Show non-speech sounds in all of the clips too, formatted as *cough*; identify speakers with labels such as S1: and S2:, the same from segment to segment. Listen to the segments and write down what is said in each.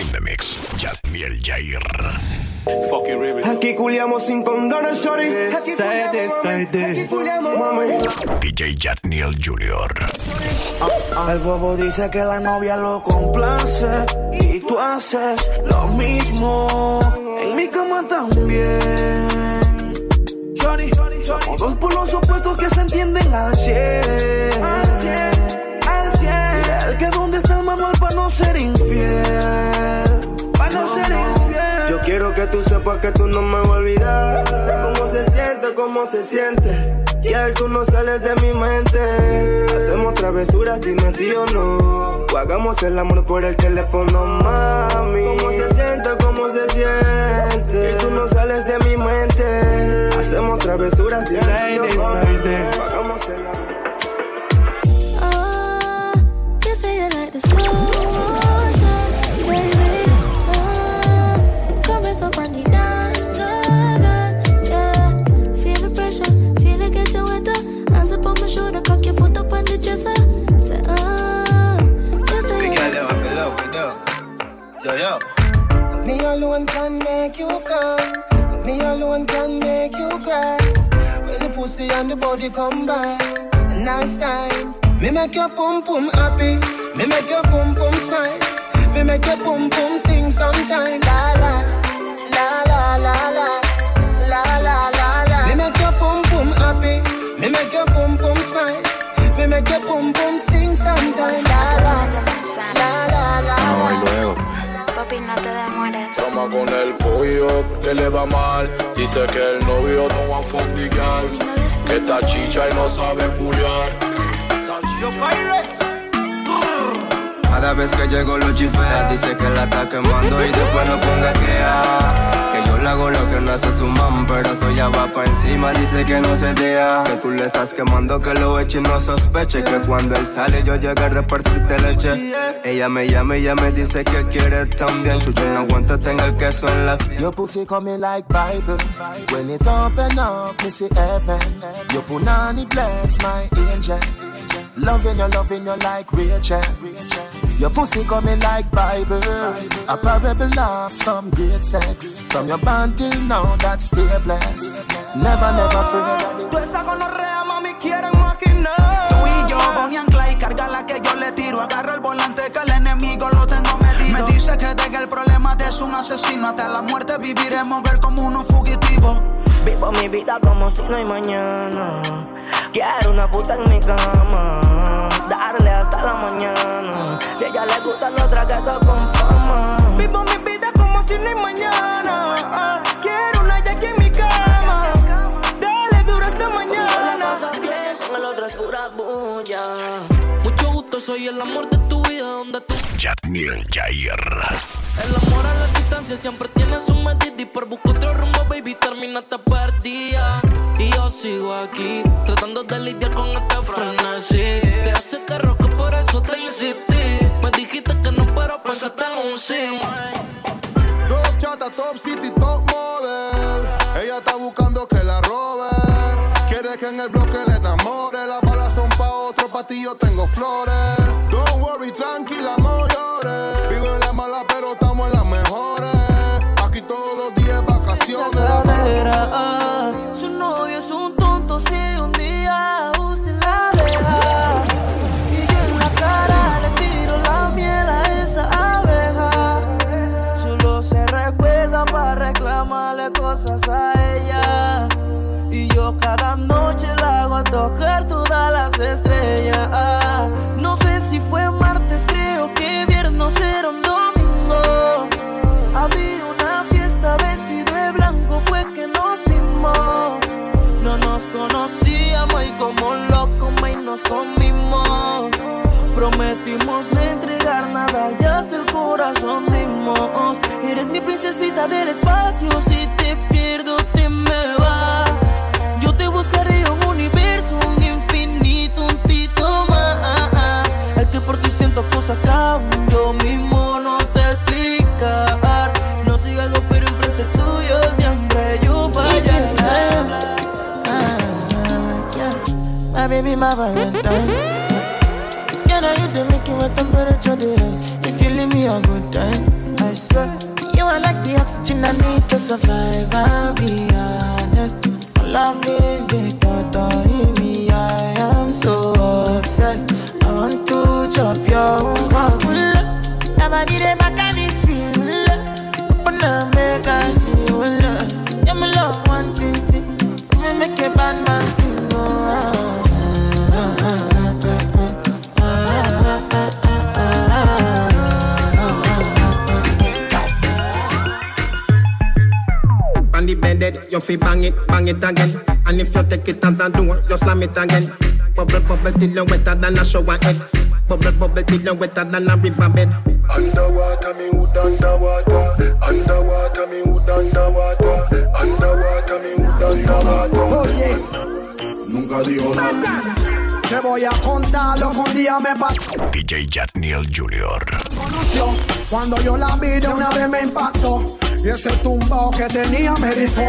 S1: In the mix, Jatmiel Jair.
S2: Aquí culiamos sin condones, sorry. Aquí
S3: Side,
S2: culiamos.
S1: DJ Jatniel Jr.
S2: El bobo dice que la novia lo complace y tú haces lo mismo. En mi cama también. Shorty, somos dos por los opuestos que se entienden al 100. Al 100, al 100. El que dónde está el manual para no ser infiel. Que tú sepas que tú no me vas a olvidar. Cómo se siente, cómo se siente. Y él tú no sales de mi mente. Hacemos travesuras, dime sí o no. O hagamos el amor por el teléfono, mami. Cómo se siente, cómo se siente. Y tú no sales de mi mente. Hacemos travesuras, dime sí o no. hagamos el amor.
S4: alone can make you come. Me alone can make you cry. When the pussy and the body combine, a nice time. Me make your pum pum happy. Me make your pum pum smile. Me make your pum pum sing sometime. La la, la la la la. La, la, la, la. Me make your pum pum happy. Me make your pum pum smile. Me make your pum pum sing sometime. La la, la la, la
S5: la. la. No,
S6: Papi, no te demores.
S5: Toma con el pollo, que le va mal. Dice que el novio no va a fundigar. Que está chicha y no sabe culiar.
S7: Cada vez que llego lo chifea, dice que la está quemando y después no ponga quea. Le hago lo que no hace su mam, pero eso ya va pa' encima, dice que no se deja. Que tú le estás quemando, que lo eche y no sospeche. Que cuando él sale yo llego a repartirte leche. Ella me llama y ella me dice que quiere también. Chucho no aguanta, tenga el queso en la sien.
S4: Your pussy coming like Bible. When it open up, me see heaven. Your punani bless my angel. Loving you, loving you like Rachel. Your pussy coming like Bible. A parable of some great sex. From your band till now, that's still blessed. Never, never forget.
S2: Tú esa gonorrea, mami, quieren maquinar.
S8: Tú y yo, Bonnie and Clyde, carga la que yo le tiro. Agarro el volante que el enemigo lo tengo medido. Me dice que deje el problema de es un asesino. Hasta la muerte viviremos ver como unos fugitivos.
S2: Vivo mi vida como si no hay mañana. Quiero una puta en mi cama. Darle hasta la mañana. Si a ella le gusta lo traguetos con fama. Vivo mi vida como si no hay mañana. Ah, Quiero una Jackie en mi cama. Dale duro hasta mañana. Con el otro es pura bulla.
S8: Mucho gusto, soy el amor de tu vida, donde tú. El amor a la distancia siempre tiene su medida y por buscar otro rumbo, baby, terminaste perdida. Y yo sigo aquí, tratando de lidiar con este frenesí. Te hace te roco, por eso te insistí. Me dijiste que no, pero pensaste en un sí.
S9: Top chata, top city, top model. Ti yo tengo flores. Don't worry, tranquila, no llores. Vivo en la mala, pero estamos en las mejores. Aquí todos los días vacaciones.
S2: No sé si fue martes, creo que viernes era un domingo. Había una fiesta vestido de blanco, fue que nos vimos. No nos conocíamos y como locos y nos comimos. Prometimos no entregar nada y hasta el corazón dimos. Eres mi princesita del espacio, si te pierdo be my valentine. You know you do make it with temperature day. If you leave me a good time, I
S10: swear. You are like the oxygen I need to survive. I'll be honest, loving day.
S11: On the bed, you fi bang it, bang it again. And if you take it as a door, you slam it again. Bubble, bubble till you wetter than a shower head. Bubble, bubble till you wetter than a river bed.
S9: Underwater, me hood underwater. Underwater, me hood underwater. Underwater, me hood underwater.
S12: Oh, Nunca digo nada. Te voy a contar lo que un día me pasó.
S1: DJ Jatniel Jr.
S12: conoció. Cuando yo la vi de una vez me impactó. Y ese tumbao que tenía me erizó.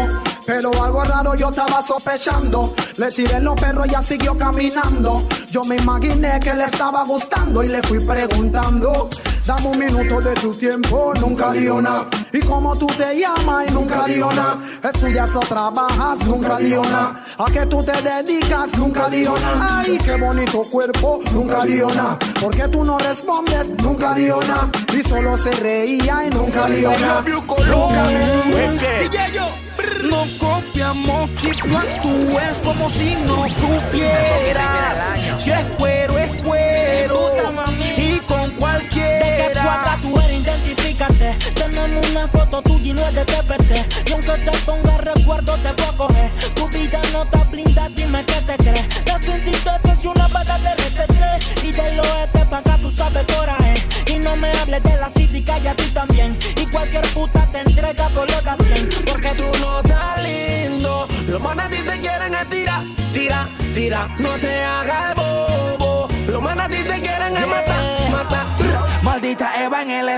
S12: Pero algo raro yo estaba sospechando. Le tiré los perros y ella siguió caminando. Yo me imaginé que le estaba gustando y le fui preguntando. Dame un minuto de tu tiempo, nunca dio nada. Y como tú te llamas y nunca dio nada. Estudias o trabajas, nunca dio nada. A qué tú te dedicas, nunca dio nada. Ay, qué bonito cuerpo, nunca dio nada. ¿Por qué tú no respondes? Nunca dio nada. Y solo se reía y nunca dio nada.
S13: No copiamos chip, no actúes como si no supieras. Si es cuero, es cuero.
S14: Tenemos una foto tuya y no es de TPT. Y aunque te ponga recuerdo, te puedo coger. Tu vida no está blinda, dime qué te crees. La sensibilidad es una bala de RTT. Y del oeste pa' acá tú sabes coraje. Y no me hables de la city, calla tú también. Y cualquier puta te entrega por lo que hacen.
S13: Porque tú no estás lindo. Los manes a ti te quieren es tirar, tira, tira. No te hagas el bobo. Los manes a ti te quieren es matar, matar.
S14: Maldita Eva en el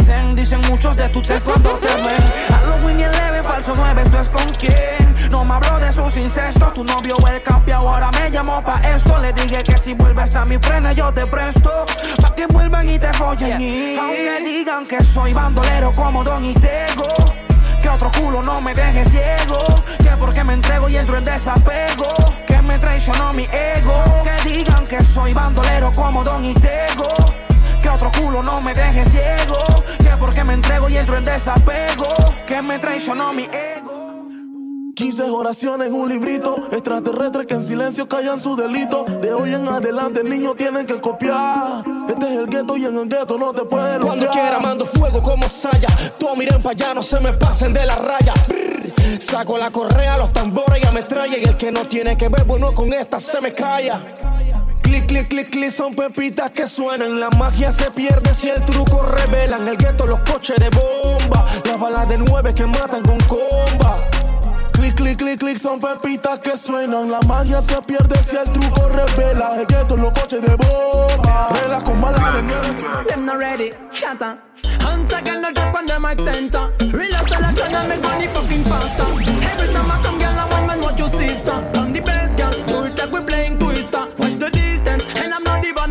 S14: dicen muchos de tus ex cuando te ven. Halloween y el leve, falso 9, esto es con quién. No me habló de sus incestos, tu novio el campi ahora me llamó pa' esto. Le dije que si vuelves a mi frena yo te presto, pa' que vuelvan y te follen. Y aunque digan que soy bandolero como Don y Tego. Que otro culo no me deje ciego. Que porque me entrego y entro en desapego. Que me traicionó mi ego. Que digan que soy bandolero como Don y Tego. Que otro culo no me deje ciego. Que porque me entrego y entro en desapego. Que me traicionó mi ego.
S15: 15 oraciones en un librito. Extraterrestres que en silencio callan su delito. De hoy en adelante, el niño tienen que copiar. Este es el gueto y en el gueto no te puedes
S13: Cuando quiera mando fuego como saya. Todos miren pa' allá, no se me pasen de la raya. Brr. Saco la correa, los tambores y ametralla. Y el que no tiene que ver, bueno, con esta se me calla. Clic, clic, clic, clic, son pepitas que suenan. La magia se pierde si el truco revelan. El gueto, los coches de bomba. Las balas de nueve que matan con comba.
S15: Clic, clic, clic, clic, son pepitas que suenan. La magia se pierde si el truco revela. El gueto, los coches de bomba. Reglas con balas de nueve.
S2: Them not ready, shatter. Hands again, no drop on the mic center. Relax, tell us, and make money fucking faster. Every time I come, girl, I want man, watch your sister.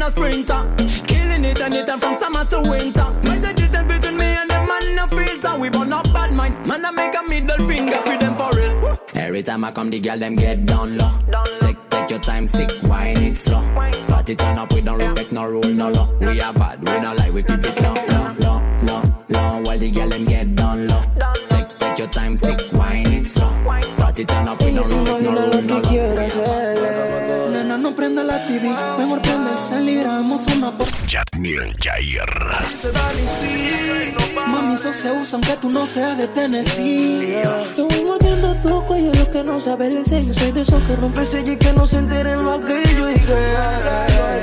S2: A sprinter. Killing it anytime from summer to winter. Watch the distance between me and them man, no filter. We burn up bad minds, man, I make a middle finger for them for real.
S16: Every time I come, the girl them get down low. Take, take your time, sick, wine it slow. Party turn up, we don't respect no rule, no law. We are bad, we not like, we keep it low, low, low, low, low. While the girl them get down low. Your time, sick, wine it slow. Party turn up,
S10: Ella
S16: don't
S10: se
S16: no
S10: imagina
S16: rule,
S10: lo
S16: no
S10: que quiere. Nena, no prenda la TV, mejor prende el celular, hagamos una por...
S1: Jatniel Jair.
S10: Mami, eso se usa aunque tú no seas de Tennessee. Te voy mordiendo tu cuello, lo que no sabe el sello. Soy de esos que rompe el sello y que no se entere lo aquello. Y que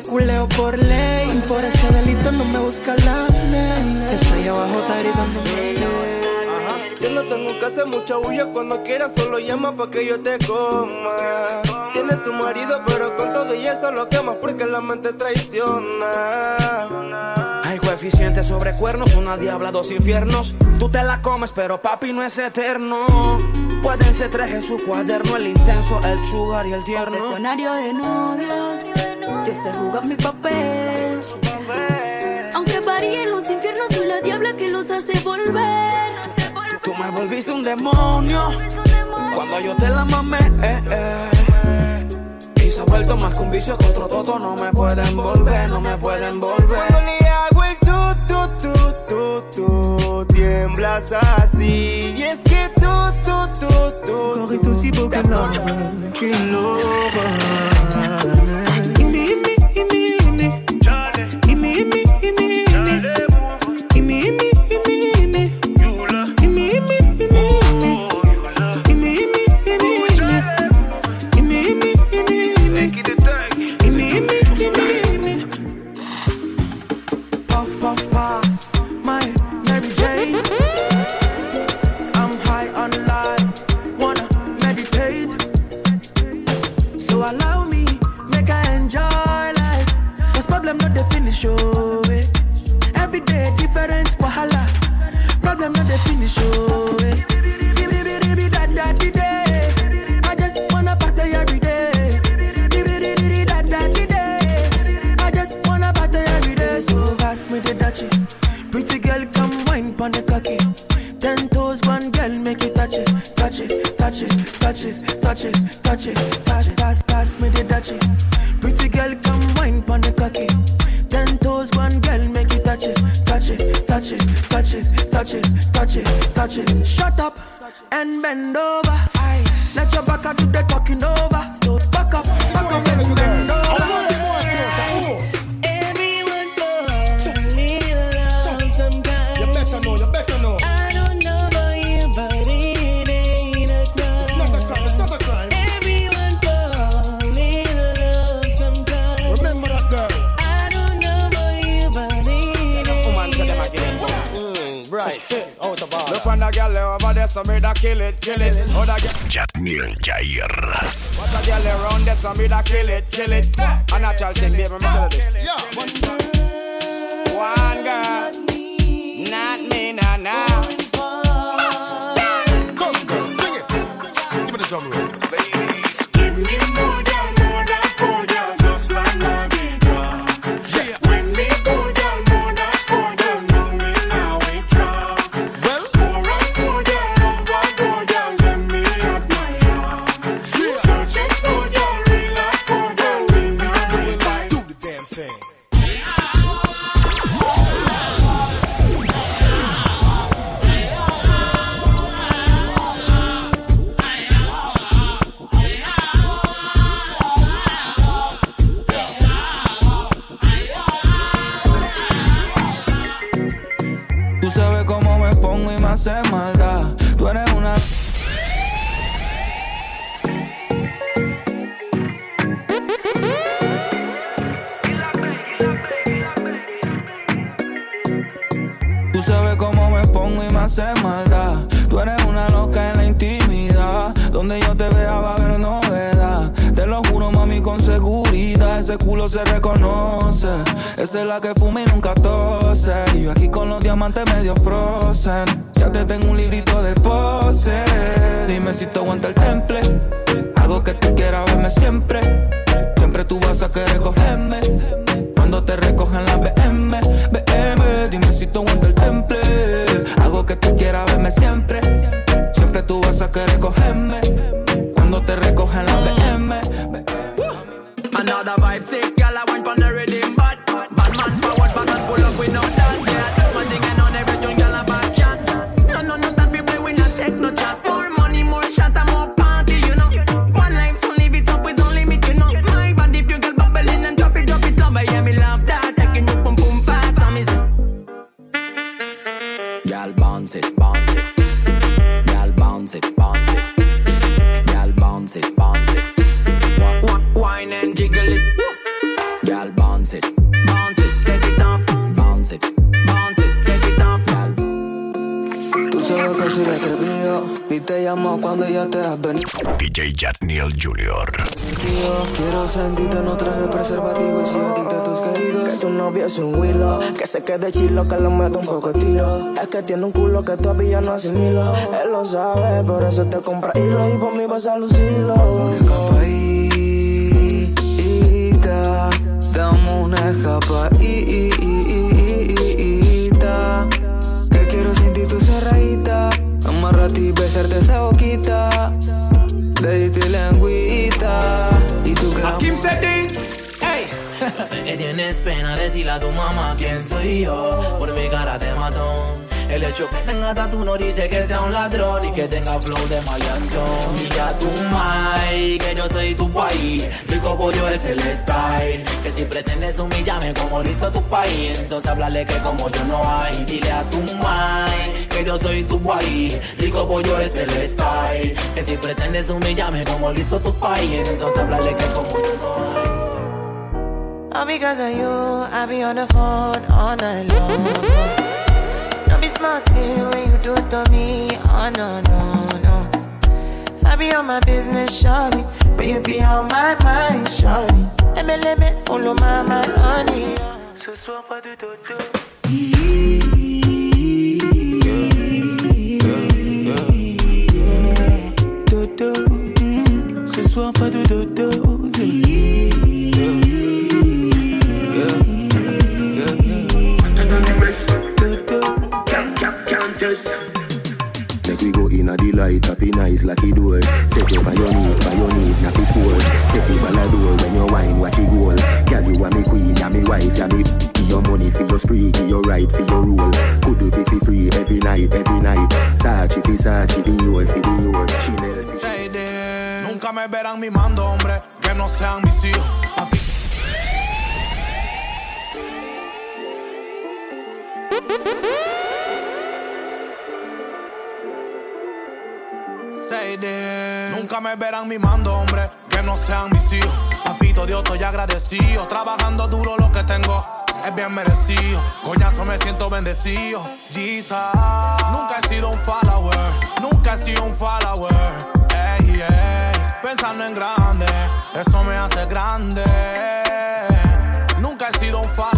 S10: te culeo por ley. Por ese delito no me busca la ley. Estoy abajo, está gritando
S7: yo no tengo que hacer mucha bulla cuando quieras, solo llama pa' que yo te coma. Tienes tu marido, pero con todo y eso lo quemas porque la mente traiciona.
S13: Hay
S2: coeficiente sobre cuernos, una diabla, dos infiernos. Tú te la comes, pero papi no es eterno pueden ser tres en su cuaderno: el intenso, el sugar y el tierno.
S17: Confesionario de novios, yo sé jugar mi papel. Aunque varíen los infiernos y la diabla que los hace volver.
S2: Tú me volviste un demonio cuando yo te la mamé. Eh, eh. Y se ha vuelto más que un vicio que otro toto. No me pueden volver, no me pueden volver.
S7: Cuando le hago el tu, tu, tu, tu, tu. tiemblas así. Y es que tú, tú, tú, tú.
S18: Corps est aussi beau que l'or,
S2: Que l'or. Te
S19: llamo cuando ya te has venido
S1: DJ Jatniel Jr.
S19: Quiero sentirte, no traje preservativo Y si a ti te tus queridos Que tu novio es un willow Que se quede chilo, que le meto un poco de tiro Es que tiene un culo que todavía no asimilo Él lo sabe, por eso te compra hilo Y por mí vas a lucirlo Escapadita Dame una escapadita
S20: Sé que tienes pena decirle a tu mamá quién soy yo. Por mi cara te mató. El hecho que tenga tatu no dice que sea un ladrón y que tenga flow de maleantón. Ya tu mai, que yo soy tu país. Rico pollo es el style. Que si pretendes humillarme como lo hizo tu país, entonces háblale que como yo no hay. Dile a tu mai, que yo soy tu país. Rico pollo es el style. Que si pretendes humillarme como lo hizo tu país, entonces háblale que como yo no hay.
S10: All because of you, I be on the phone all night long. Don't be smart when you do it to me. Oh no, no, no. I be on my business, shawty. But you be on my mind, shawty. MLM, my honey. Ce soir, pas de dodo.
S19: Dodo, mm, ce soir pas de dodo.
S21: Make we go in a delight, happy nice, lucky door. Set you by your need, by your need, na fish score. Set me by the door when you wine, watch it goal. Girl, you are me queen, ya me wife, ya me. Give your money for your spree, give your right for your rule. Could you be for free every night, every night? Sachi fi Sachi, be your fi be your. Chanel fi
S22: Say. Nunca me verán mimando, hombre, que no sean mis hijos. Nunca me verán mimando, hombre, que no sean mis hijos. Papito Dios, estoy agradecido. Trabajando duro lo que tengo. Es bien merecido, coñazo me siento bendecido. Jesus, nunca he sido un follower, nunca he sido un follower. Pensando en grande, eso me hace grande. Nunca he sido un follower,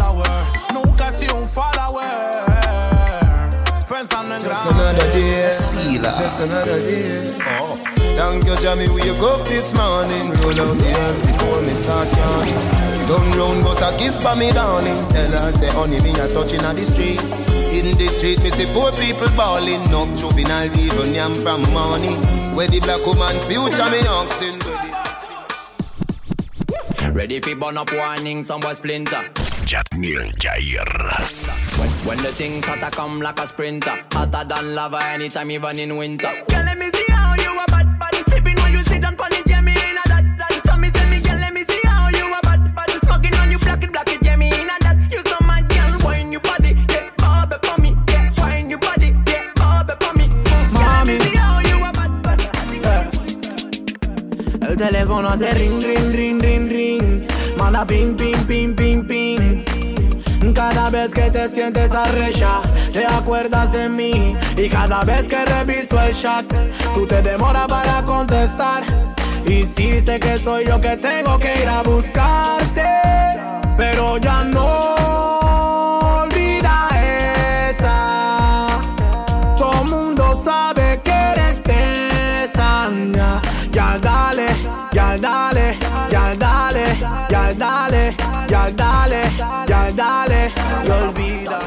S23: Just another day, just another day. Oh. Thank you, Jamie. We wake up this morning, roll out the ears before me start yawning. Done round, bust a kiss for me, darling. Tell her, say, honey, me a touching on the street. In the street, me see poor people balling. Enough juvenile, we run yam from morning. Where the black woman future, me oxen.
S24: Ready for burn up warning, some boy splinter.
S1: Jatniel Jair.
S24: When, when the things hotter come like a sprinter, hotter than lava anytime, even in winter.
S2: Girl, let me see how you a bad, bad. Sipping when you sit down pon it, yeah, me in a that, that. So me tell me, girl, let me see how you a bad, bad. Smoking on you, black it, black it, yeah, me in a that. You so mad, girl, wine your body, yeah, bob it for me, yeah, wine your body, yeah, bob it for me. Girl, let me see how you a bad, bad.
S20: El teléfono hace ring, ring, ring, ring, ring. Manda ping, ping, ping, ping, ping. Cada vez que te sientes arrecha, te acuerdas de mí. Y cada vez que reviso el chat, tú te demoras para contestar. Sé que soy yo que tengo que ir a buscarte. Pero ya no olvida esa. Todo mundo sabe que eres ya dale, ya dale, ya dale, ya dale, ya dale, ya dale. Y olvida.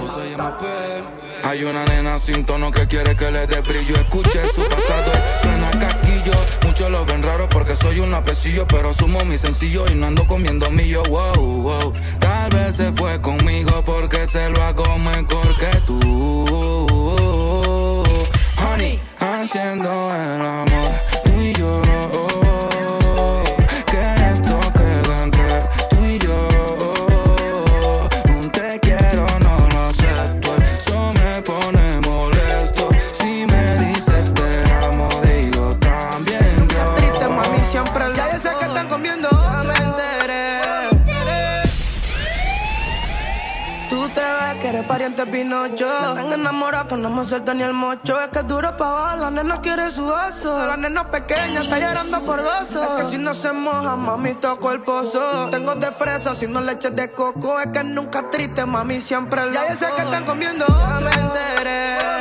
S25: Hay una nena sin tono que quiere que le dé brillo. Escuche su pasado, suena casquillo. Muchos lo ven raro porque soy un apecillo. Pero sumo mi sencillo y no ando comiendo millo. Wow, wow. Tal vez se fue conmigo porque se lo hago mejor que tú. Honey, haciendo el amor, tú y yo.
S10: Querer
S8: pariente Pinocho. Están enamorado que no me suelta ni el mocho. Es que es duro pa' la nena quiere su oso. La nena pequeña está llorando por gozo. Es que si no se moja, mami, toco el pozo. Tengo de fresa, si no leche de coco. Es que nunca triste, mami, siempre loco. Ya yo sé que están comiendo. Ya me enteré.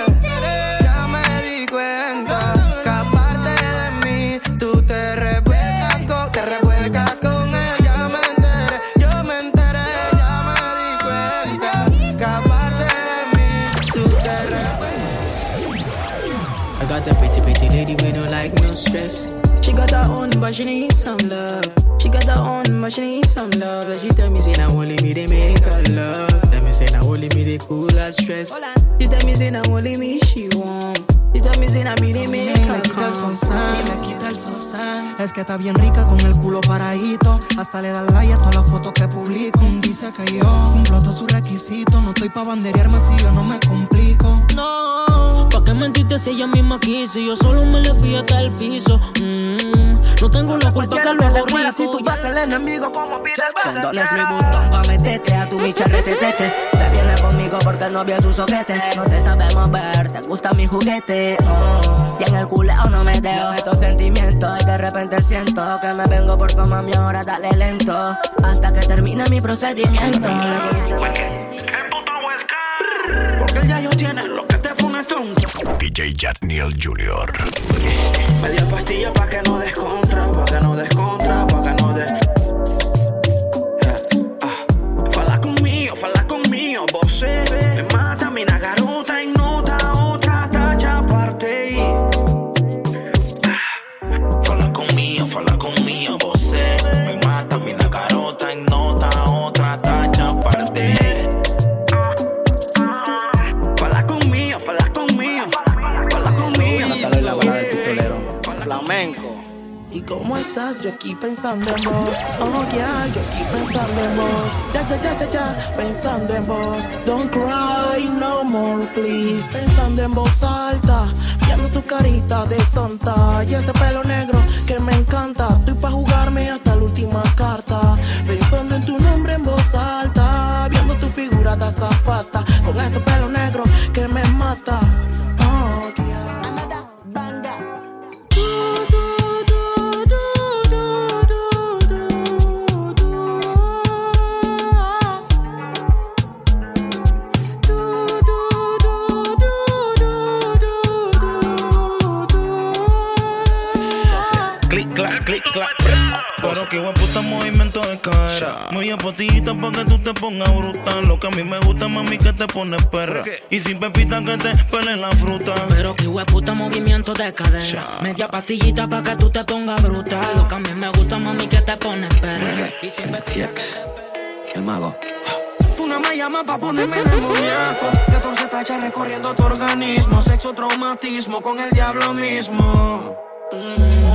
S26: Got that pretty, pretty lady with no like no stress. She got her own, but she need some love. She got her own, but she need some love. And she tell me say now only me they make her love. Tell me say now only me they cool her stress. She tell me say now only me she want. She tell me say now me they make
S27: Y
S26: her
S27: le quita el sostén, y le quita el sostén. Es que está bien rica con el culo paradito. Hasta le da like a todas las fotos que publico. Dice que yo cumplo todos sus requisitos. No estoy pa' banderearme si yo no me complico.
S28: No, ¿pa' qué mentirte si ella misma quiso? Yo solo me le fui hasta el piso. Mm, no tengo la culpa que
S8: te le muera si tú vas el enemigo. Como pide
S29: Condones Louis Vuitton pa' meterte a tu *laughs* bicha retetete. Se viene conmigo porque el novio es un soquete. No se sabe mover, te gusta mi juguete oh. Y en el culeo no me dejo estos sentimientos. Y de repente siento que me vengo por tu mami ahora dale lento. Hasta que termine mi procedimiento.
S14: Porque ya yo tienes lo que te tonto.
S1: DJ Jatniel Jr.
S14: Media pastilla pa' que no descontra, pa' que no descontra, pa' que no des. Ah. Fala conmigo, fala conmigo, você me mata, mina garota,
S27: cómo estás? Yo aquí pensando en vos. Oh, yeah, yo aquí pensando en vos. Ya, ya, ya, ya, ya, pensando en vos. Don't cry no more, please. Pensando en voz alta, viendo tu carita de santa. Y ese pelo negro que me encanta. Estoy pa' jugarme hasta la última carta. Pensando en tu nombre en voz alta, viendo tu figura de azafata. Con ese pelo negro que me mata.
S13: Puta movimiento de cadera. Muy apotita pa' que tú te pongas brutal. Lo que a mí me gusta, mami, que te pones perra. Y sin pepita que te pele la fruta.
S28: Pero que puta movimiento de cadera. Media pastillita pa' que tú te pongas brutal. Lo que a mí me gusta, mami, que te pones perra. Y siempre
S30: El mago.
S14: Tú no me llamas pa' ponerme demoníaco 14 tachas recorriendo tu organismo Sexo traumatismo con el diablo mismo Mm,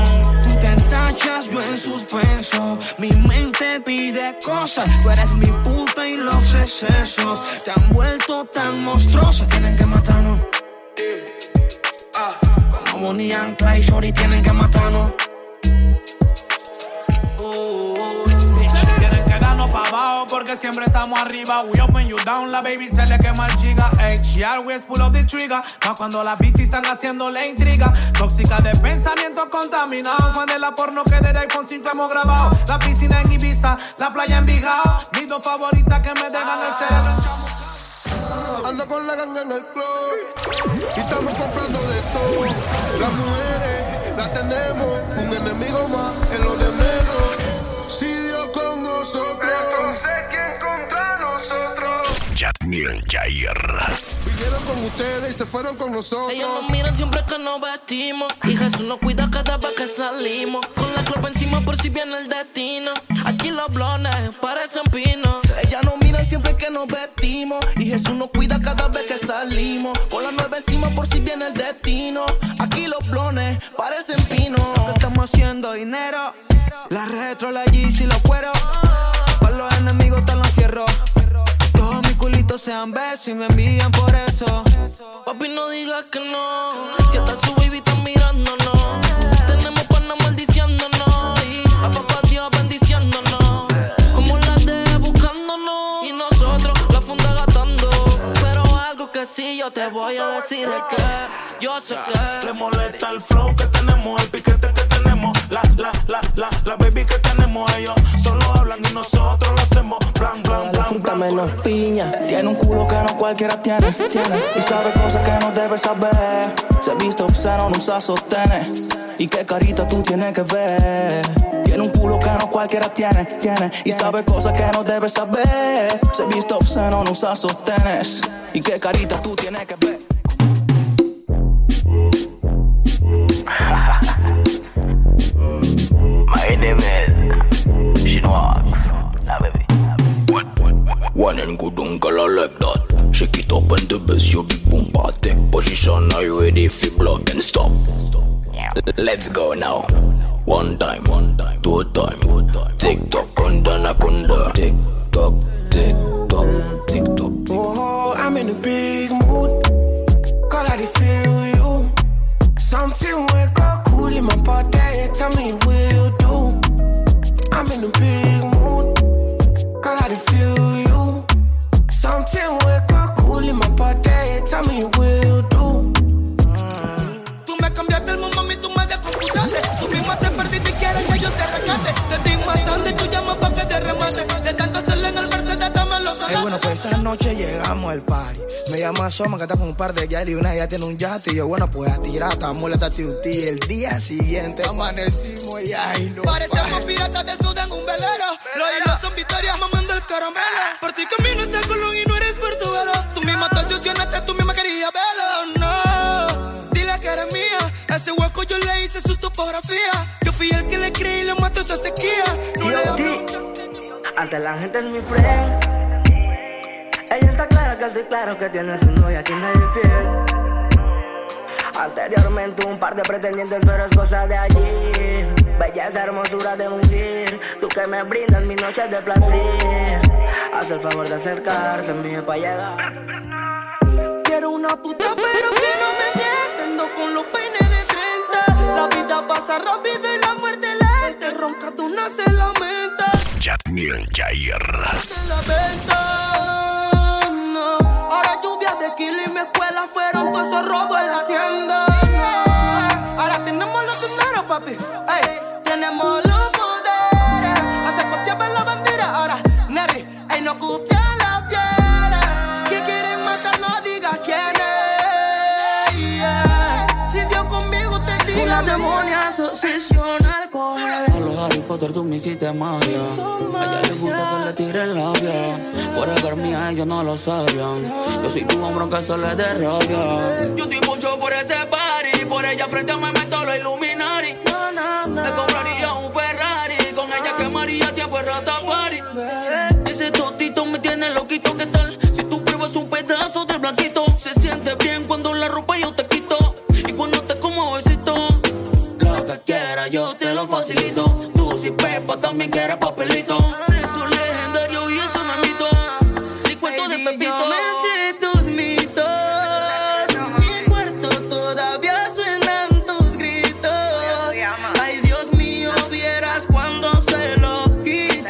S14: yo en suspenso. Mi mente pide cosas Tú eres mi puta y los excesos Te han vuelto tan monstruosa Tienen que matarnos. Como Bonnie and Clyde, Shorty tienen que matarnos.
S22: Pa' porque siempre estamos arriba. We open you down, la baby se le quema el chiga. Ey, she always pull up the trigger. Más cuando las bitches están haciendo la intriga. Tóxica de pensamientos contaminados. Fan de la porno que desde iPhone 5 hemos grabado. La piscina en Ibiza, la playa en Bijao. Mis dos favoritas que me dejan el cerebro.
S9: Ando con la ganga en el club y estamos comprando de todo. Las mujeres las tenemos, un enemigo más en lo de
S1: Jair.
S9: Vinieron con ustedes y se fueron con nosotros.
S2: Ellos nos miran siempre que nos vestimos. Y Jesús nos cuida cada vez que salimos. Con la copa encima por si viene el destino. Aquí los blones parecen pinos.
S8: Ella nos mira siempre que nos vestimos y Jesús nos cuida cada vez que salimos. Con la nueve encima por si viene el destino. Aquí los blones parecen pinos.
S14: que estamos haciendo dinero. La retro, la Yeezy, los cueros. Para los enemigos están los fierros. Sean besos y me envían por eso.
S2: Papi, no digas que no. Si hasta su baby está mirándonos. Tenemos panas maldiciéndonos. Y a papá Dios bendiciéndonos. Como las de buscándonos. Y nosotros la funda gastando.
S31: yo te voy a decir es que yo sé que
S32: Le molesta el flow que tenemos, el piquete que. La, la, la, la, la baby que tenemos. Ellos solo hablan y nosotros lo hacemos. Blan, blan, blan,
S13: Fruta
S32: blan.
S13: menos piña. Tiene un culo que no cualquiera tiene, tiene. Y sabe cosas que no debe saber. Se viste obsceno, no usa sostenes. Y qué carita tú tienes que ver. Tiene un culo que no cualquiera tiene, tiene. Y sabe cosas que no debe saber. Se viste obsceno, no usa sostenes. Y qué carita tú tienes que ver.
S1: My name is Chinois, la baby.
S16: One and good uncle, I like that. Shake it up and the bass, your big boom party. Position, are you ready? If you block and stop. Let's go now. One time, one time, two time, two time. Tick tock, kunda na kunda. Tick tock, tick tock, tick tock.
S13: Oh, oh I'm in a big mood. Call I feel you. Something wake up cool in my body. Tell me will noche llegamos al party. Me llama Soma, que está con un par de yali y una ya tiene un yate. Y yo, bueno, pues a tirar, estamos la tati El día siguiente amanecimos y ay, no.
S8: Parecemos piratas desnudas en un velero. Los hilos son victorias mamando el caramelo. Por ti camino este colón y no eres portuguelo. Tú misma te obsesionaste, tú misma querías verlo. No, dile que eres mía. Ese hueco yo le hice su topografía. Yo fui el que le creí y le mató su sequía. No le
S19: Ante la gente es mi friend. Ella está clara que estoy claro que tiene su novia quien es infiel. Anteriormente un par de pretendientes, pero es cosa de allí. Belleza, hermosura de mujer. Tú que me brindas mis noches de placer. Haz el favor de acercarse, mí para llegar.
S8: Quiero una puta, pero que no me mienta. Ando con los peines de 30. La vida pasa rápido y la muerte lenta. Ronca, tú no se lamenta.
S1: Jair.
S8: Se la venta. No. Ahora lluvia de kilo y mi escuela fueron todos esos robos en la tienda. No. Ahora tenemos los dineros, papi. Ey, tenemos los poderes. Hasta copiamos la bandera. Ahora, Neri, ey, no copia la fieles. Que quieren matar, no digas quién es. Yeah. Si Dios conmigo te tira.
S19: Una demonia asociación.
S2: A Potter tú me hiciste magia. A ella le gusta que le tire labia. Forever mía, ellos no lo sabían. Yo soy tu hombre aunque eso le dé rabia. Yo estoy mucho por ese party. Por ella frente me meto los Illuminati. Le compraría un Ferrari. Con ella quemaría tiempo en Rastafari. Ese totito me tiene loquito, ¿qué tal? Si tú pruebas un pedazo del blanquito, se siente bien cuando la ropa yo te quito. Y cuando te como besito. Lo que quieras yo te lo facilito. También quieres papelito. Sexo legendario y eso me mito. Ni cuento de Pepito.
S8: me sé tus mitos. Mi cuarto todavía suenan tus gritos. Ay, Dios mío, vieras cuando se lo quito.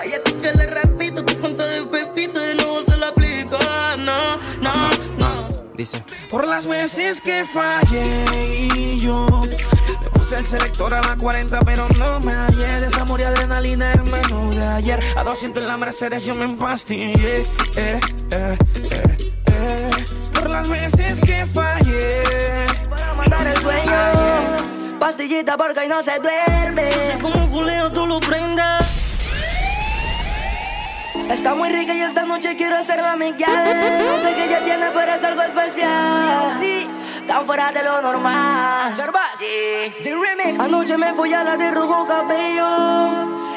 S8: Ay, a ti que le repito, tu cuento de Pepito y no se lo aplico. No, no, no.
S14: Dice, por las veces que fallé y yo el selector a la 40, pero no me hallé. Desamor y adrenalina el menú de ayer. A 200 en la Mercedes yo me empastillé. Eh, eh, eh, eh. Por las veces que fallé.
S19: Para matar el sueño. Pastillita porque hoy no se duerme.
S2: No sé cómo culeo tú lo prendas.
S19: Está muy rica y esta noche quiero hacerla mi. No sé qué ella tiene, pero es algo especial. Sí, tan fuera de lo normal. Sí. The remix. Anoche me fui a la de rojo cabello.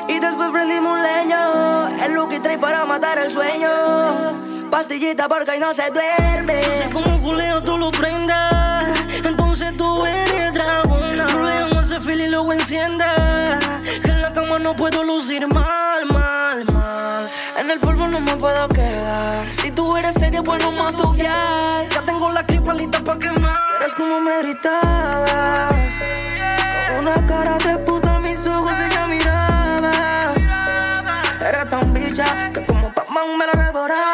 S19: Y después prendimos un leño. El look y trae para matar el sueño. Pastillita porque no se duerme.
S2: No sé cómo culeo tú lo prendas. Entonces tú eres dragona. Ruleamos ese fil y luego encienda. Que en la cama no puedo lucir mal. En el polvo no me puedo quedar. Si tú eres seria, bueno, más guiar. Ya tengo la clip lista pa' quemar.
S13: Eres como me gritabas. Con una cara de puta, mis ojos ella miraba. Era tan bicha que como Pac-Man me la devoraba.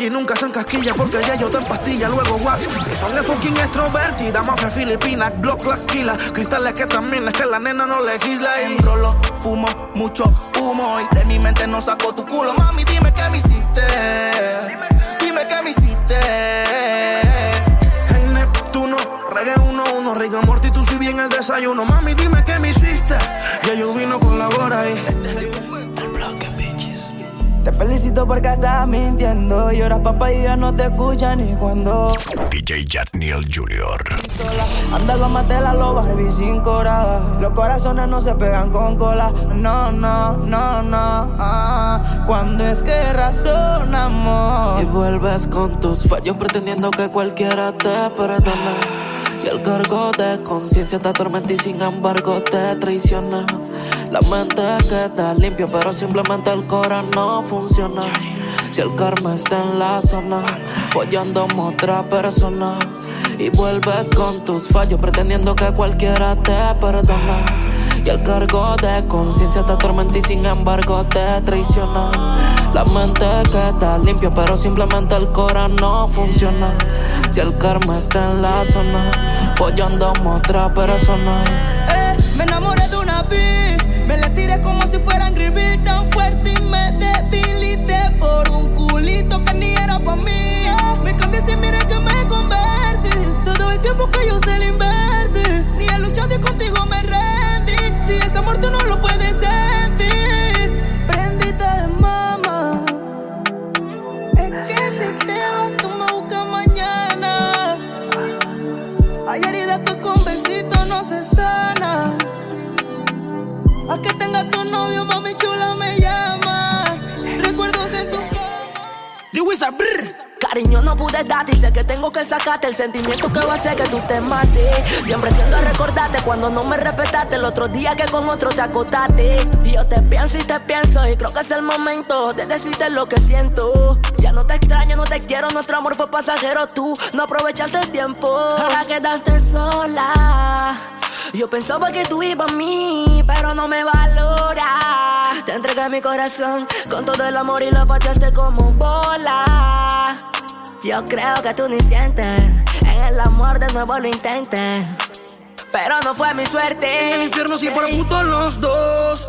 S14: Y nunca se encasquilla porque ya yo te pastilla, luego wax. Que son de fucking extrovertida, mafia filipina, block la quila. Cristales que también es que la nena no legisla y
S13: Enrolo, fumo, mucho humo y de mi mente no saco tu culo. Mami, dime qué me hiciste. Dime qué me hiciste.
S14: En Neptuno, reggae uno, uno, riga morty, tú si bien el desayuno. Mami, dime qué me hiciste. Ya yo vino con la hora y.
S8: Te felicito porque estás mintiendo. Y ahora papá y ya no te escuchan ni cuando.
S1: DJ Jatniel Jr.
S8: Anda como te la loba, Barbie sin cora. Los corazones no se pegan con cola. No, no, no, no. ah. Cuando es que razonamos.
S2: Y vuelves con tus fallos pretendiendo que cualquiera te perdone. Y el cargo de conciencia te atormenta y sin embargo te traiciona. La mente queda limpio, pero simplemente el cora no funciona. Si el karma está en la zona, follando a otra persona. Y vuelves con tus fallos pretendiendo que cualquiera te perdona. Y el cargo de conciencia te atormenta y sin embargo te traiciona. La mente queda limpio, pero simplemente el cora no funciona. Si el karma está en la zona, follando a otra persona.
S8: Eh, me enamoré
S19: sentimiento que va a hacer que tú te mates. Siempre tiendo a recordarte cuando no me respetaste el otro día que con otro te acotaste. Y yo te pienso y te pienso y creo que es el momento de decirte lo que siento. Ya no te extraño, no te quiero, nuestro amor fue pasajero. Tú no aprovechaste el tiempo. Ahora quedaste sola. Yo pensaba que tú ibas a mí, pero no me valora. Te entregué mi corazón con todo el amor y lo pateaste como bola. Yo creo que tú ni sientes el amor de nuevo lo intentes. Pero no fue mi suerte.
S14: En el infierno sí puto los dos.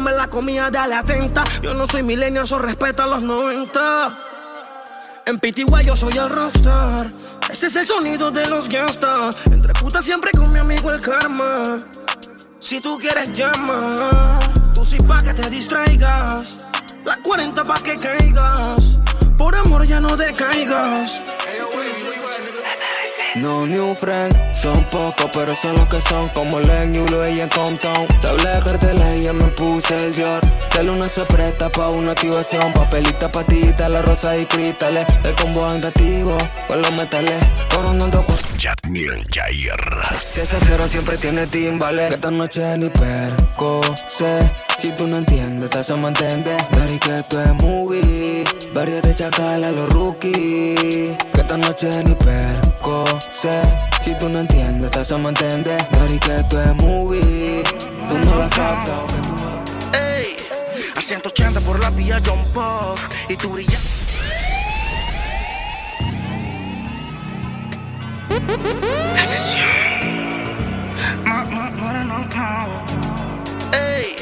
S14: me la comía, dale atenta. Yo no soy millennial, eso respeta los 90. En PTY yo soy el rockstar. Este es el sonido de los gangsters. Entre putas siempre con mi amigo el karma. Si tú quieres llama, tú sí pa' que te distraigas. La 40 pa' que caigas. Por amor ya no decaigas.
S25: No new friend, son pocos, pero son los que son como Len, Yulo y en Compton. De carteles y ya me puse el Dior. La luna se presta pa' una activación, papelita, patita, la rosa y cristales. El combo andativo con los metales, coronando con.
S1: Jatniel Jair.
S25: Que ese cero siempre tiene timbales. Que esta noche ni perco sé. Si tú no entiendes, te hacemos entender. Dari que esto es movie. Varios de chacal a los rookies. Que esta noche ni perco sé. Si tú no entiendes, te hacemos entender. Dari que esto es movie. Tú no la captas.
S13: Ey, a 180 por la vía John Puff y tú brillas. La sesión. No, no, no, no, no. Ey,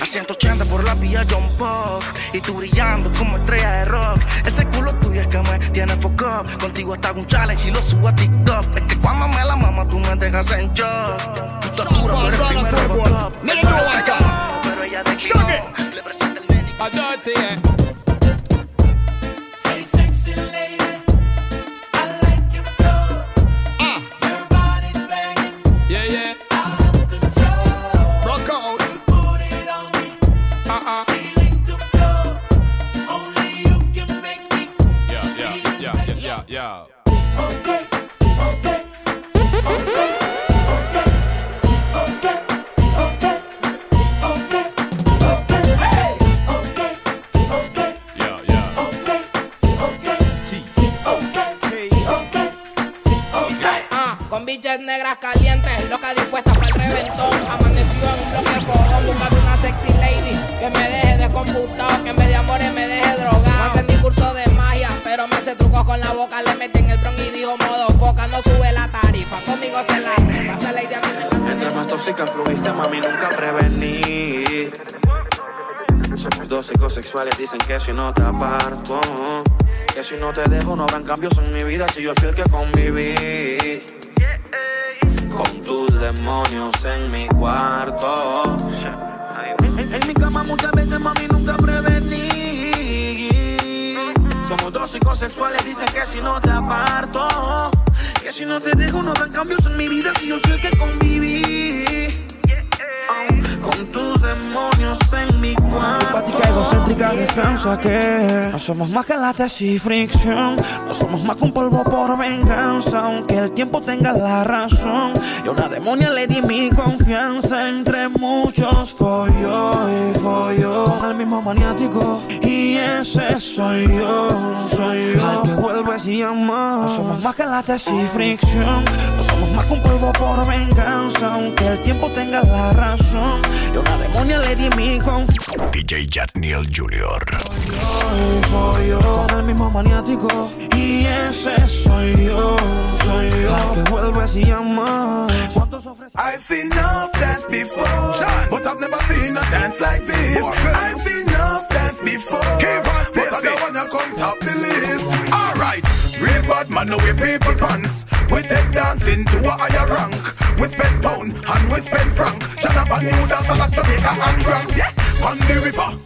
S13: a 180 por la vía John Puff y tú brillando como estrella de rock. Ese culo tuyo es que me tiene foco. Contigo hasta un challenge y lo subo a TikTok. Es que cuando me la mama tú me dejas en shock. Tu estatura, tú eres primero top. Pero ella declinó. Le presenta el médico.
S33: Hey, sexy lady.
S34: Yeah.
S35: Dos psicosexuales, dicen que si no te aparto, que si no te dejo no habrán cambios en mi vida, si yo fui el que conviví. Con tus demonios en mi cuarto. En mi cama muchas veces, mami, nunca prevení. Somos dos psicosexuales, dicen que si no te aparto, que si no te dejo no habrán cambios en mi vida, si yo fui el que conviví. Con tus demonios en mi cuarto.
S14: Empática, egocéntrica, descansa que no somos más que lates y fricción. No somos más que un polvo por venganza, aunque el tiempo tenga la razón. Y una demonia le di mi confianza entre muchos follo y follo. Al mismo maniático, y ese soy yo, soy yo. Al que vuelves y amas. No somos más que lates y fricción. No somos más que un polvo por venganza, aunque el tiempo tenga la razón. Le di mi confianza.
S1: DJ Jatniel Jr.
S14: Soy yo, el mismo maniático Y ese soy yo, soy yo La que vuelves y amas ¿Cuántos ofreces?
S12: I've seen enough dance before, but I've never seen a dance like this. I've seen enough dance before, but I don't wanna come top the list. Alright, real bad man, no way people pants. We take dancing to a higher rank. We spend pound and we spend franc. Jonathan New Dance like Jamaica and Bronx. Yeah, on the river,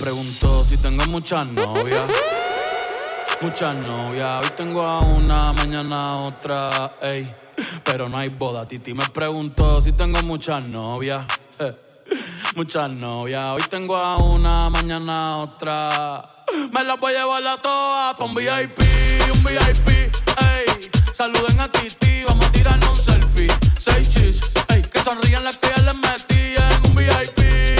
S36: preguntó si tengo muchas novias. Muchas novias. Hoy tengo a una, mañana otra. Ey, pero no hay boda. Titi me preguntó si tengo muchas novias. *laughs* Muchas novias. Hoy tengo a una, mañana otra. Me las voy a llevar a todas pa' un VIP, un VIP. Ey, saluden a Titi, vamos a tirarnos un selfie. Seis chis, ey, que sonrían las que les metí en un VIP.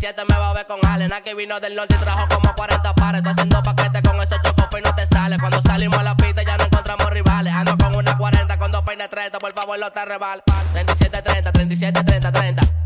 S36: 7 me
S37: va a ver con Allen. Aquí vino del norte y trajo como 40 pares. Estoy haciendo paquete con esos chocos y no te sale. Cuando salimos a la pista ya no encontramos rivales. Ando con una 40, con dos peines 30, por favor, no te rebal. 37, 30, 37, 30, 30.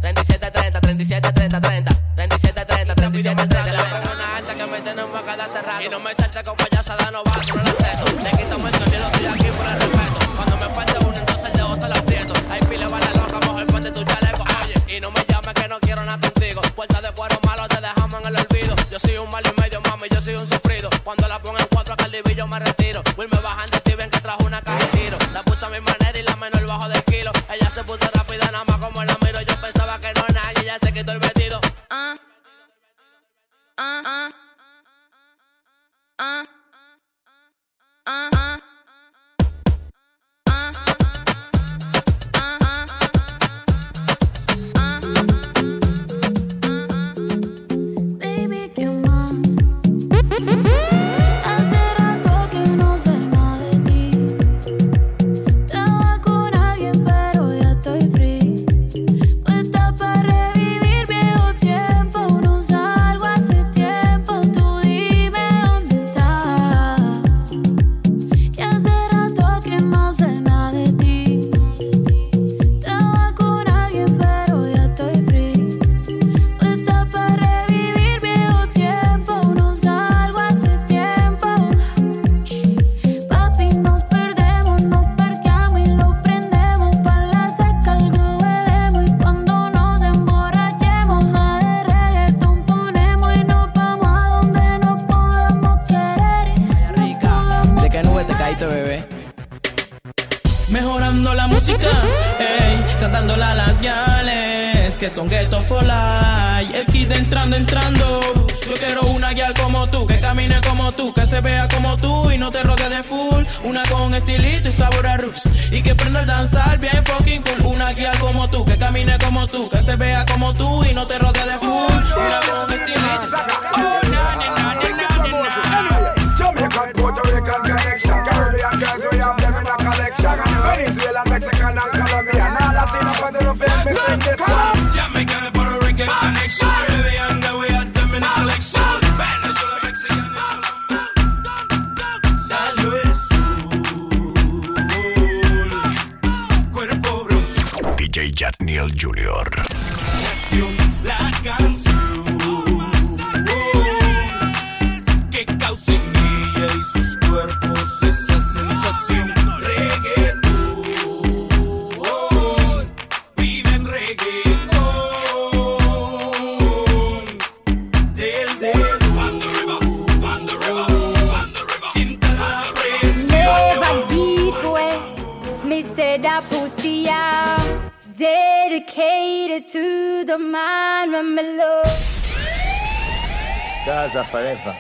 S38: Gaza forever.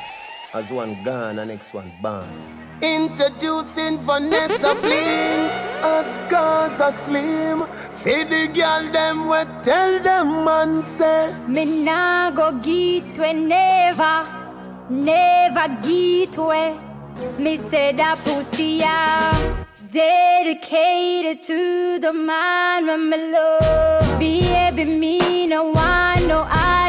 S38: As one gone, and next one born.
S39: Introducing Vanessa Bling as Gaza Slim. Feed the girl them we tell them man say.
S40: Me nah go get away, never, never get away. Me said that pussy out. Dedicated to the man when me love. Baby, me no want no other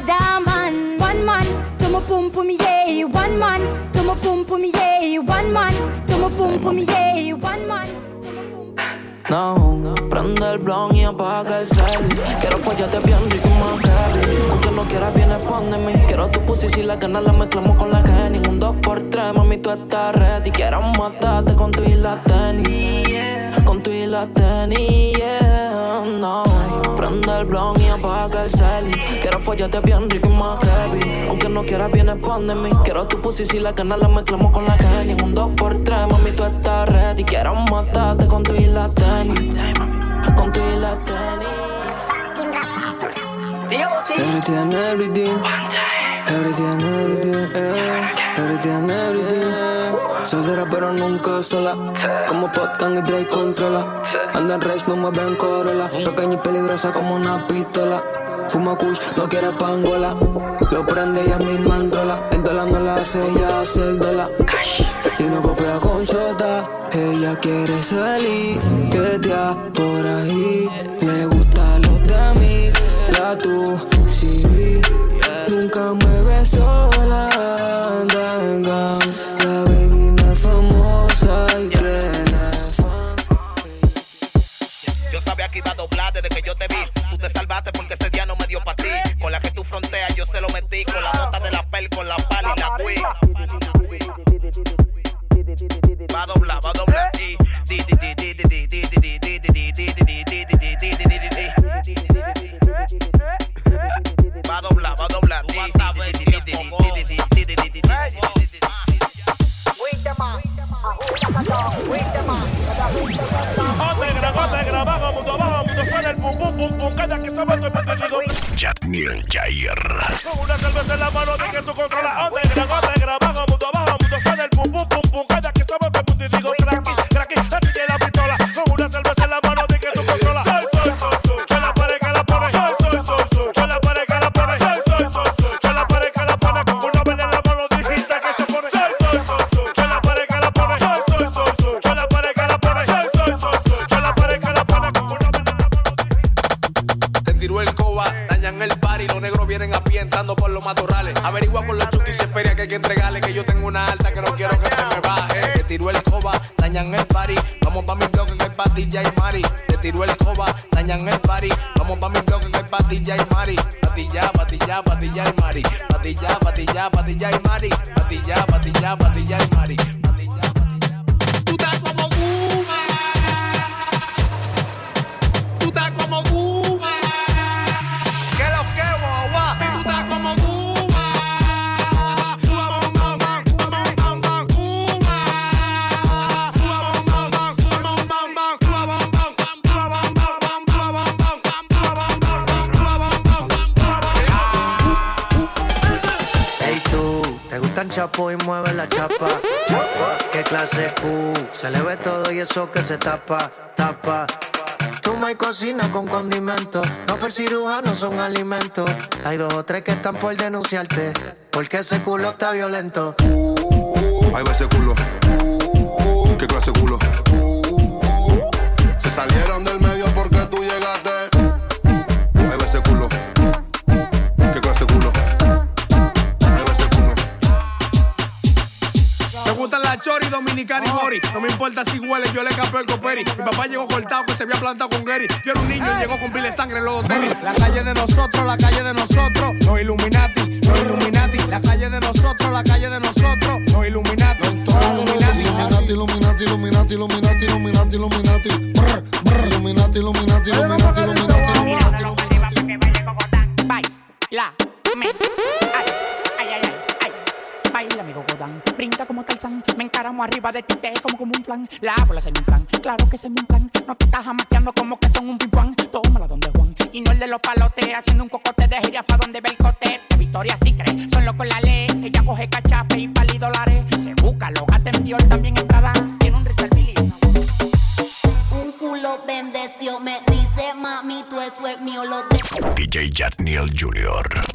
S2: No, prende el blon y apaga el cel. Quiero follarte bien rico más heavy. Aunque no quieras, vienes pon de mí. Quiero tu pussy si la gana la mezclamos con la Kenny. Un 2x3, mami, tú estás ready. Quiero matarte con tu y tenis. Tu y la tenis, yeah. No, prende el blon y apaga el cel. Quiero follarte bien rico más heavy. Aunque no quieras, vienes de mí. Quiero tu pussy si la gana la mezclamos con la Kenny. Un 2x3, mami, tú estás ready. Quiero matarte con tu y la tenis. Con tu y la tenis.
S25: Everything and everything. Everything and everything. eh. Everything and everything. Soltera pero nunca sola. Como Potcan y Drake controla. Anda en race, no mueve Corolla. Pequeña y peligrosa como una pistola. Fuma kush, no quiere pangola. Lo prende y a mi mandola. El dólar no la hace, ella hace el dólar. Y no copia con shota. Ella quiere salir, que te por ahí. Le gusta los de mí, la tú, sí. Nunca me ves sola, anda en gang.
S41: Con la que tú fronteas, yo se lo metí. Con la bota de la pel, con la pala y la cuí. Va a doblar, va a doblar. Va a doblar, va a doblar. Tú a abajo, el pum pum
S25: Daniel Jair.
S42: Con una cerveza en la mano de que tú controlas. Onda negra, bajo mundo, bajo que
S43: entregarle, que yo tengo una alta que no quiero que se me baje. Te tiró el coba, dañan el party, vamos pa' mi bloque que hay patilla y mari. Te tiró el coba, dañan el party, vamos pa' mi bloque que hay patilla y mari. Patilla, patilla, patilla y mari. Patilla, patilla, patilla y mari. Patilla, patilla, patilla y mari.
S44: Tú estás como Guma. Tú estás como Guma.
S45: Chapo y mueve la chapa. Chapa, qué clase Q. Se le ve todo y eso que se tapa, tapa. Tú me cocina con condimentos. No fue cirujano, son alimentos. Hay dos o tres que están por denunciarte. Porque ese culo está violento.
S9: Ahí va ese culo. ¿Qué clase culo? Se salieron del medio
S42: dominicana y mori. No me importa si huele, yo le capeo el coperi. Mi papá llegó cortado que se había plantado con Gary. Yo era un niño y llegó con pile de sangre en los hoteles. La calle de nosotros, la calle de nosotros. Los Illuminati, los Illuminati. La calle de nosotros, la calle de nosotros. Los Illuminati, los Illuminati.
S9: Illuminati, Illuminati, Illuminati, Illuminati. Illuminati, Illuminati, Illuminati, Illuminati, Illuminati, Illuminati.
S46: Baila, me, Baila, amigo Godán, brinca como Tarzán. Me encaramo arriba de ti, te como como un plan. La bola se me plan, claro que se me plan. No te estás jamaqueando como que son un pimpán. Tómala donde Juan, y no el de los palotes. Haciendo un cocote de gira pa' donde ve el cote. De Victoria sí cree, son locos la ley. Ella coge cachape y pali dólares. Se busca, lo gata en Dior, también en Prada. Tiene un Richard Mille.
S1: Un culo bendeció, me dice mami, tú eso es mío, lo de
S25: DJ Jatniel Jr.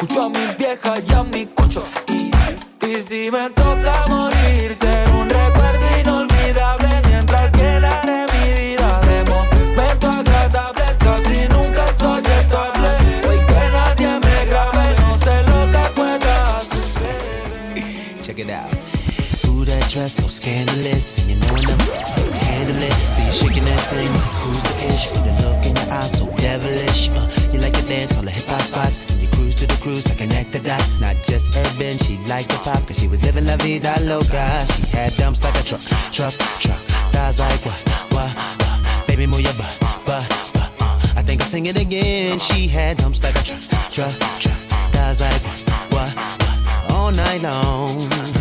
S47: escucho. A mi vieja y a mi cucho. Y, y si me toca morir, ser un recuerdo inolvidable. Mientras quedaré mi vida de momento agradable. Casi nunca estoy estable. Hoy que nadie me grabe, no sé lo que pueda suceder.
S48: Check it out. Ooh, that dress so scandalous, and you know I'm handle it. So you shaking that thing, who's the ish? With the look in your eyes so devilish. Uh, She liked the pop cause she was living la vida loca. She had dumps like a truck, truck, truck. Thighs like what, what, what. Baby, move your butt, butt, butt. Uh, I think I'll sing it again. She had dumps like a truck, truck, truck. Thighs like what, what, what. All night long.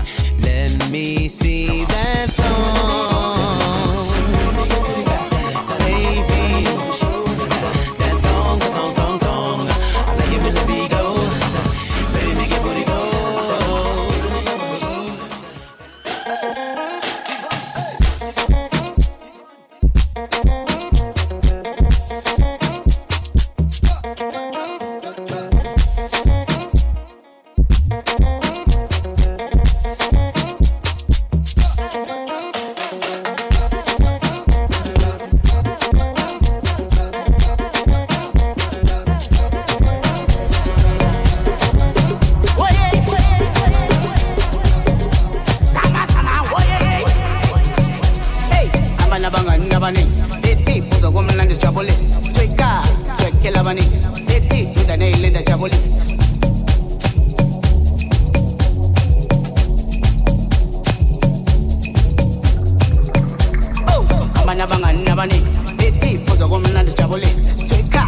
S46: labani beti pozo gomna de jabole sweka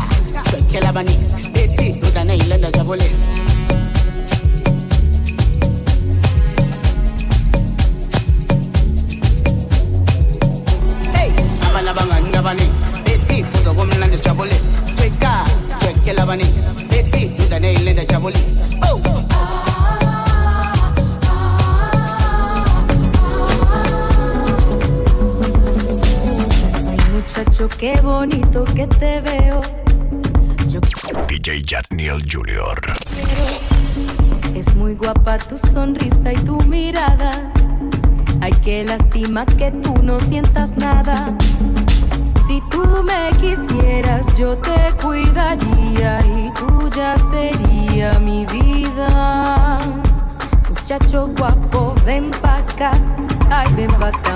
S46: sweke labani beti dudane ilenda jabole hey abana banganda bani beti pozo gomna de jabole sweka sweke labani beti dudane ilenda jabole oh.
S2: Bonito que te veo. Yo
S1: DJ Jatniel Jr.
S2: Es muy guapa tu sonrisa y tu mirada. Ay, qué lástima que tú no sientas nada. Si tú me quisieras, yo te cuidaría y tuya sería mi vida. Muchacho guapo, ven pa' acá. Ay, ven pa' acá,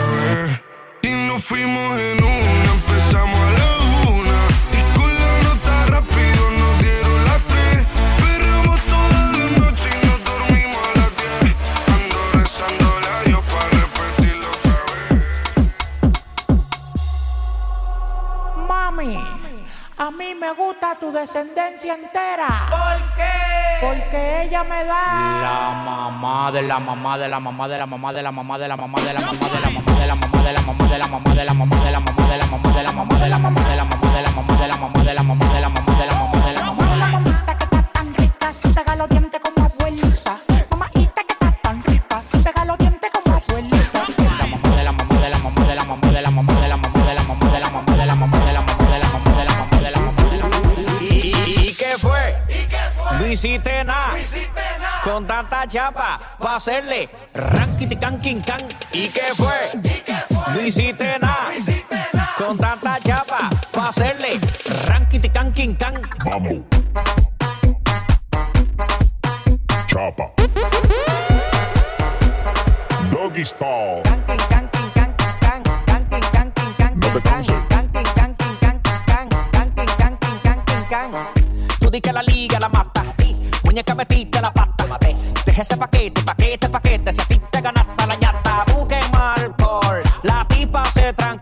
S48: fuimos en una, empezamos a la una. Y con la nota rápido nos dieron las tres. Perreamos toda la noche y nos dormimos a las diez. Ando rezando la Dios para repetirlo otra vez.
S46: Mami, a mí me gusta tu descendencia entera. ¿Por qué? Porque ella me da la mamá de la mamá de la mamá de la mamá de la mamá de la mamá de la mamá de la mamá de la mamá
S49: visiten a con tanta chapa pa' hacerle rankity can king can. ¿Y qué fue? No hiciste. Con tanta chapa pa' hacerle rankity can king can.
S50: Vamos. Chapa. Doggy style.
S49: Tú di que la liga la mata. Muñeca metiste la pata ese paquete, paquete, paquete. Si a ti te ganaste la ñata, busquen alcohol. La tipa se trancó.